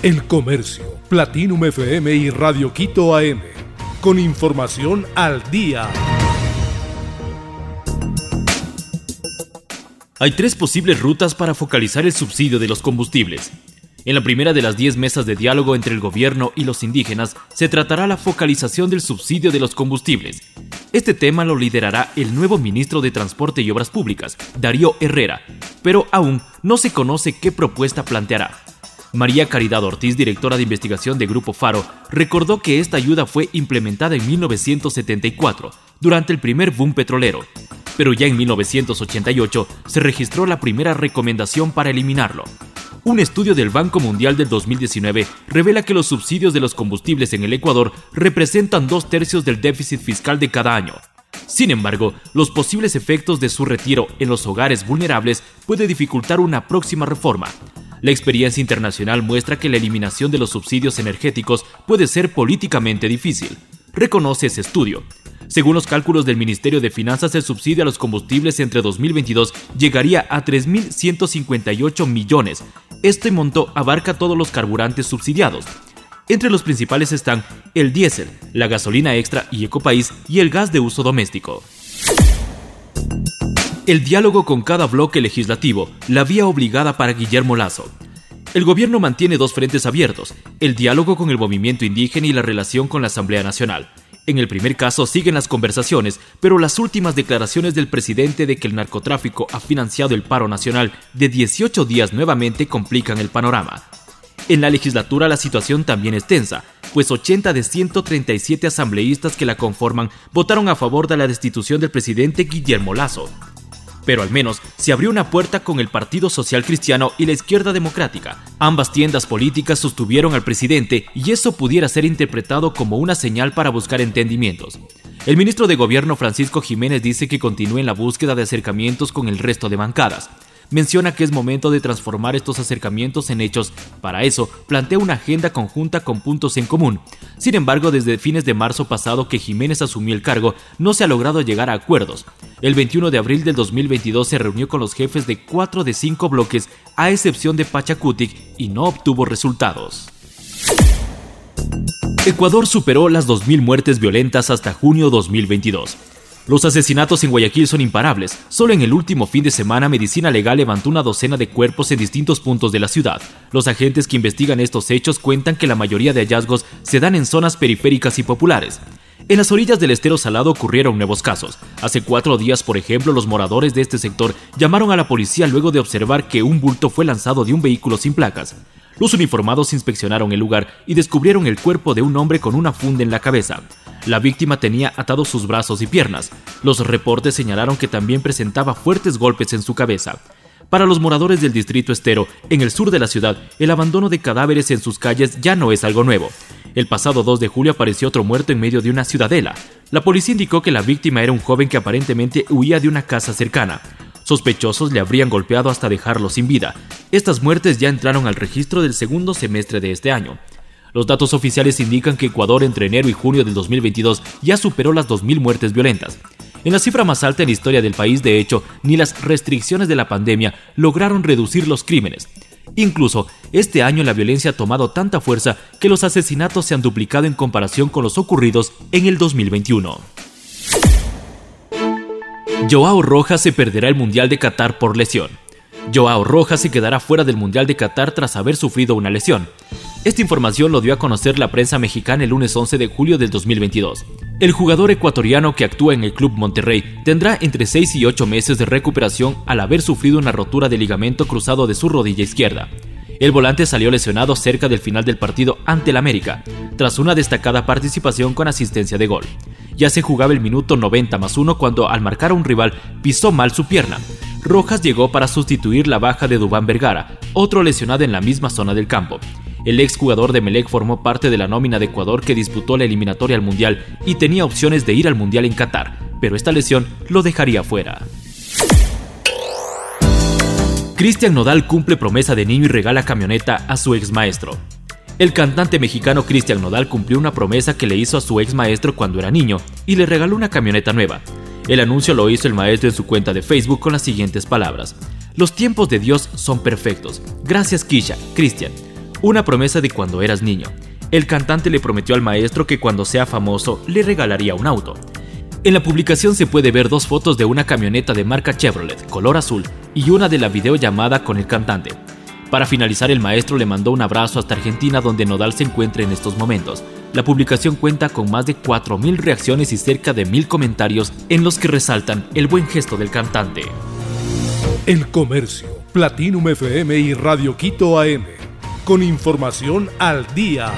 El Comercio, Platinum FM y Radio Quito AM. Con información al día. Hay tres posibles rutas para focalizar el subsidio de los combustibles. En la primera de las 10 mesas de diálogo entre el gobierno y los indígenas se tratará la focalización del subsidio de los combustibles. Este tema lo liderará el nuevo ministro de Transporte y Obras Públicas, Darío Herrera, pero aún no se conoce qué propuesta planteará. María Caridad Ortiz, directora de investigación de Grupo Faro, recordó que esta ayuda fue implementada en 1974, durante el primer boom petrolero, pero ya en 1988 se registró la primera recomendación para eliminarlo. Un estudio del Banco Mundial del 2019 revela que los subsidios de los combustibles en el Ecuador representan dos tercios del déficit fiscal de cada año. Sin embargo, los posibles efectos de su retiro en los hogares vulnerables puede dificultar una próxima reforma. La experiencia internacional muestra que la eliminación de los subsidios energéticos puede ser políticamente difícil. Reconoce ese estudio. Según los cálculos del Ministerio de Finanzas, el subsidio a los combustibles entre 2022 llegaría a 3.158 millones. Este monto abarca todos los carburantes subsidiados. Entre los principales están el diésel, la gasolina extra y ecopaís y el gas de uso doméstico. El diálogo con cada bloque legislativo, la vía obligada para Guillermo Lazo. El gobierno mantiene dos frentes abiertos, el diálogo con el movimiento indígena y la relación con la Asamblea Nacional. En el primer caso siguen las conversaciones, pero las últimas declaraciones del presidente de que el narcotráfico ha financiado el paro nacional de 18 días nuevamente complican el panorama. En la legislatura la situación también es tensa, pues 80 de 137 asambleístas que la conforman votaron a favor de la destitución del presidente Guillermo Lazo pero al menos se abrió una puerta con el Partido Social Cristiano y la Izquierda Democrática. Ambas tiendas políticas sostuvieron al presidente y eso pudiera ser interpretado como una señal para buscar entendimientos. El ministro de Gobierno Francisco Jiménez dice que continúa en la búsqueda de acercamientos con el resto de bancadas menciona que es momento de transformar estos acercamientos en hechos. Para eso, plantea una agenda conjunta con puntos en común. Sin embargo, desde fines de marzo pasado que Jiménez asumió el cargo, no se ha logrado llegar a acuerdos. El 21 de abril del 2022 se reunió con los jefes de cuatro de cinco bloques, a excepción de Pachacutic, y no obtuvo resultados. Ecuador superó las 2.000 muertes violentas hasta junio 2022. Los asesinatos en Guayaquil son imparables. Solo en el último fin de semana, Medicina Legal levantó una docena de cuerpos en distintos puntos de la ciudad. Los agentes que investigan estos hechos cuentan que la mayoría de hallazgos se dan en zonas periféricas y populares. En las orillas del estero salado ocurrieron nuevos casos. Hace cuatro días, por ejemplo, los moradores de este sector llamaron a la policía luego de observar que un bulto fue lanzado de un vehículo sin placas. Los uniformados inspeccionaron el lugar y descubrieron el cuerpo de un hombre con una funda en la cabeza. La víctima tenía atados sus brazos y piernas. Los reportes señalaron que también presentaba fuertes golpes en su cabeza. Para los moradores del distrito estero, en el sur de la ciudad, el abandono de cadáveres en sus calles ya no es algo nuevo. El pasado 2 de julio apareció otro muerto en medio de una ciudadela. La policía indicó que la víctima era un joven que aparentemente huía de una casa cercana. Sospechosos le habrían golpeado hasta dejarlo sin vida. Estas muertes ya entraron al registro del segundo semestre de este año. Los datos oficiales indican que Ecuador entre enero y junio del 2022 ya superó las 2.000 muertes violentas. En la cifra más alta en la historia del país, de hecho, ni las restricciones de la pandemia lograron reducir los crímenes. Incluso, este año la violencia ha tomado tanta fuerza que los asesinatos se han duplicado en comparación con los ocurridos en el 2021. Joao Rojas se perderá el Mundial de Qatar por lesión. Joao Rojas se quedará fuera del Mundial de Qatar tras haber sufrido una lesión. Esta información lo dio a conocer la prensa mexicana el lunes 11 de julio del 2022. El jugador ecuatoriano que actúa en el Club Monterrey tendrá entre 6 y 8 meses de recuperación al haber sufrido una rotura de ligamento cruzado de su rodilla izquierda. El volante salió lesionado cerca del final del partido ante el América, tras una destacada participación con asistencia de gol. Ya se jugaba el minuto 90 más 1 cuando al marcar a un rival pisó mal su pierna. Rojas llegó para sustituir la baja de Dubán Vergara, otro lesionado en la misma zona del campo. El exjugador de Melec formó parte de la nómina de Ecuador que disputó la eliminatoria al Mundial y tenía opciones de ir al Mundial en Qatar, pero esta lesión lo dejaría fuera. Cristian Nodal cumple promesa de niño y regala camioneta a su ex maestro. El cantante mexicano Cristian Nodal cumplió una promesa que le hizo a su ex maestro cuando era niño y le regaló una camioneta nueva. El anuncio lo hizo el maestro en su cuenta de Facebook con las siguientes palabras. Los tiempos de Dios son perfectos. Gracias Kisha, Cristian. una promesa de cuando eras niño. El cantante le prometió al maestro que cuando sea famoso le regalaría un auto. En la publicación se puede ver dos fotos de una camioneta de marca Chevrolet, color azul, y una de la videollamada con el cantante. Para finalizar, el maestro le mandó un abrazo hasta Argentina donde Nodal se encuentra en estos momentos. La publicación cuenta con más de 4.000 reacciones y cerca de 1.000 comentarios en los que resaltan el buen gesto del cantante. El Comercio, Platinum FM y Radio Quito AM. Con información al día.